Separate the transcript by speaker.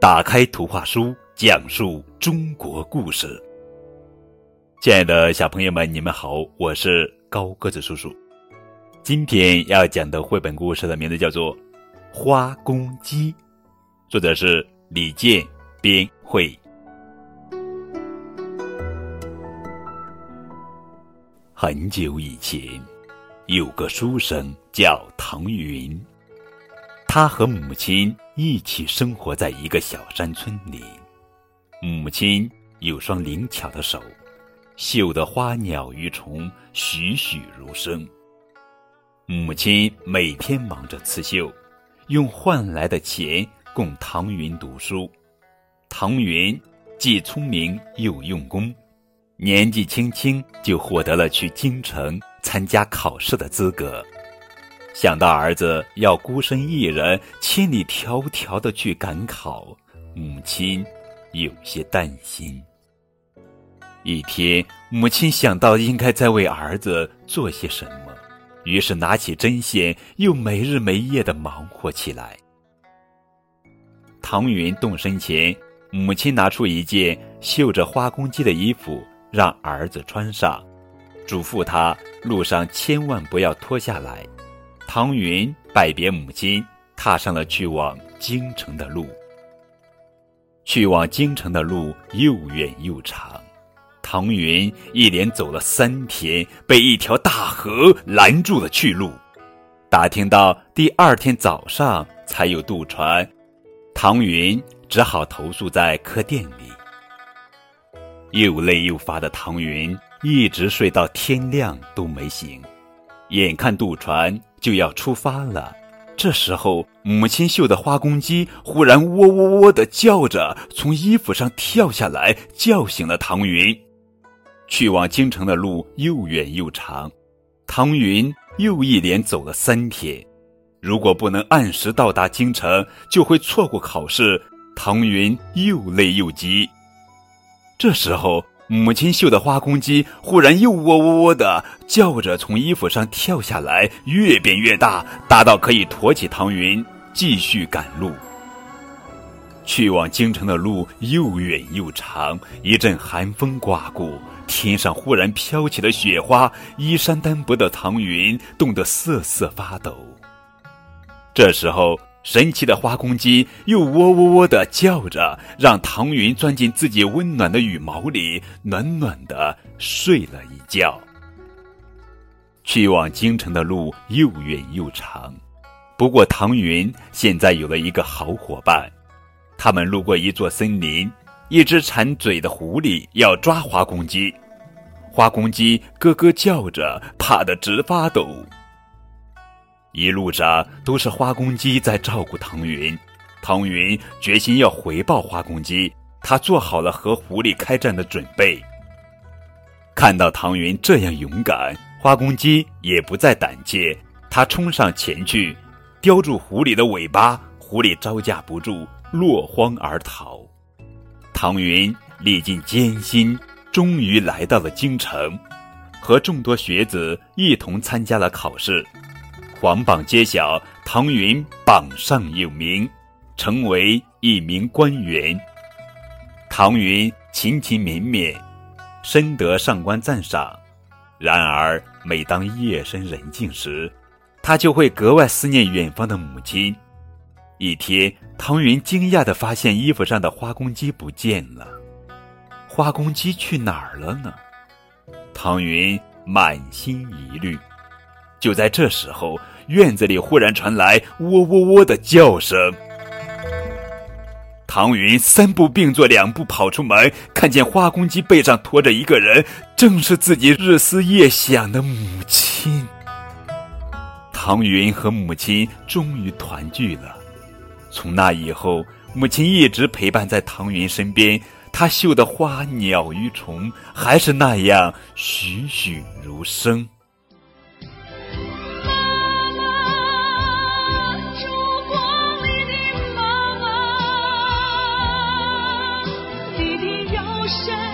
Speaker 1: 打开图画书，讲述中国故事。亲爱的小朋友们，你们好，我是高个子叔叔。今天要讲的绘本故事的名字叫做《花公鸡》，作者是李健编绘。很久以前，有个书生叫唐云。他和母亲一起生活在一个小山村里。母亲有双灵巧的手，绣的花鸟鱼虫栩栩如生。母亲每天忙着刺绣，用换来的钱供唐云读书。唐云既聪明又用功，年纪轻轻就获得了去京城参加考试的资格。想到儿子要孤身一人千里迢迢的去赶考，母亲有些担心。一天，母亲想到应该再为儿子做些什么，于是拿起针线，又没日没夜的忙活起来。唐云动身前，母亲拿出一件绣着花公鸡的衣服让儿子穿上，嘱咐他路上千万不要脱下来。唐云拜别母亲，踏上了去往京城的路。去往京城的路又远又长，唐云一连走了三天，被一条大河拦住了去路。打听到第二天早上才有渡船，唐云只好投宿在客店里。又累又乏的唐云一直睡到天亮都没醒，眼看渡船。就要出发了，这时候，母亲绣的花公鸡忽然喔喔喔的叫着，从衣服上跳下来，叫醒了唐云。去往京城的路又远又长，唐云又一连走了三天。如果不能按时到达京城，就会错过考试。唐云又累又急。这时候。母亲绣的花公鸡忽然又喔喔喔的叫着，从衣服上跳下来，越变越大，大到可以驮起唐云继续赶路。去往京城的路又远又长，一阵寒风刮过，天上忽然飘起了雪花，衣衫单薄的唐云冻得瑟瑟发抖。这时候。神奇的花公鸡又喔喔喔的叫着，让唐云钻进自己温暖的羽毛里，暖暖的睡了一觉。去往京城的路又远又长，不过唐云现在有了一个好伙伴。他们路过一座森林，一只馋嘴的狐狸要抓花公鸡，花公鸡咯咯叫着，怕得直发抖。一路上都是花公鸡在照顾唐云，唐云决心要回报花公鸡，他做好了和狐狸开战的准备。看到唐云这样勇敢，花公鸡也不再胆怯，他冲上前去，叼住狐狸的尾巴，狐狸招架不住，落荒而逃。唐云历尽艰辛，终于来到了京城，和众多学子一同参加了考试。皇榜揭晓，唐云榜上有名，成为一名官员。唐云勤勤勉勉，深得上官赞赏。然而，每当夜深人静时，他就会格外思念远方的母亲。一天，唐云惊讶地发现衣服上的花公鸡不见了。花公鸡去哪儿了呢？唐云满心疑虑。就在这时候，院子里忽然传来“喔喔喔”的叫声。唐云三步并作两步跑出门，看见花公鸡背上驮着一个人，正是自己日思夜想的母亲。唐云和母亲终于团聚了。从那以后，母亲一直陪伴在唐云身边，她绣的花鸟鱼虫还是那样栩栩如生。
Speaker 2: shine.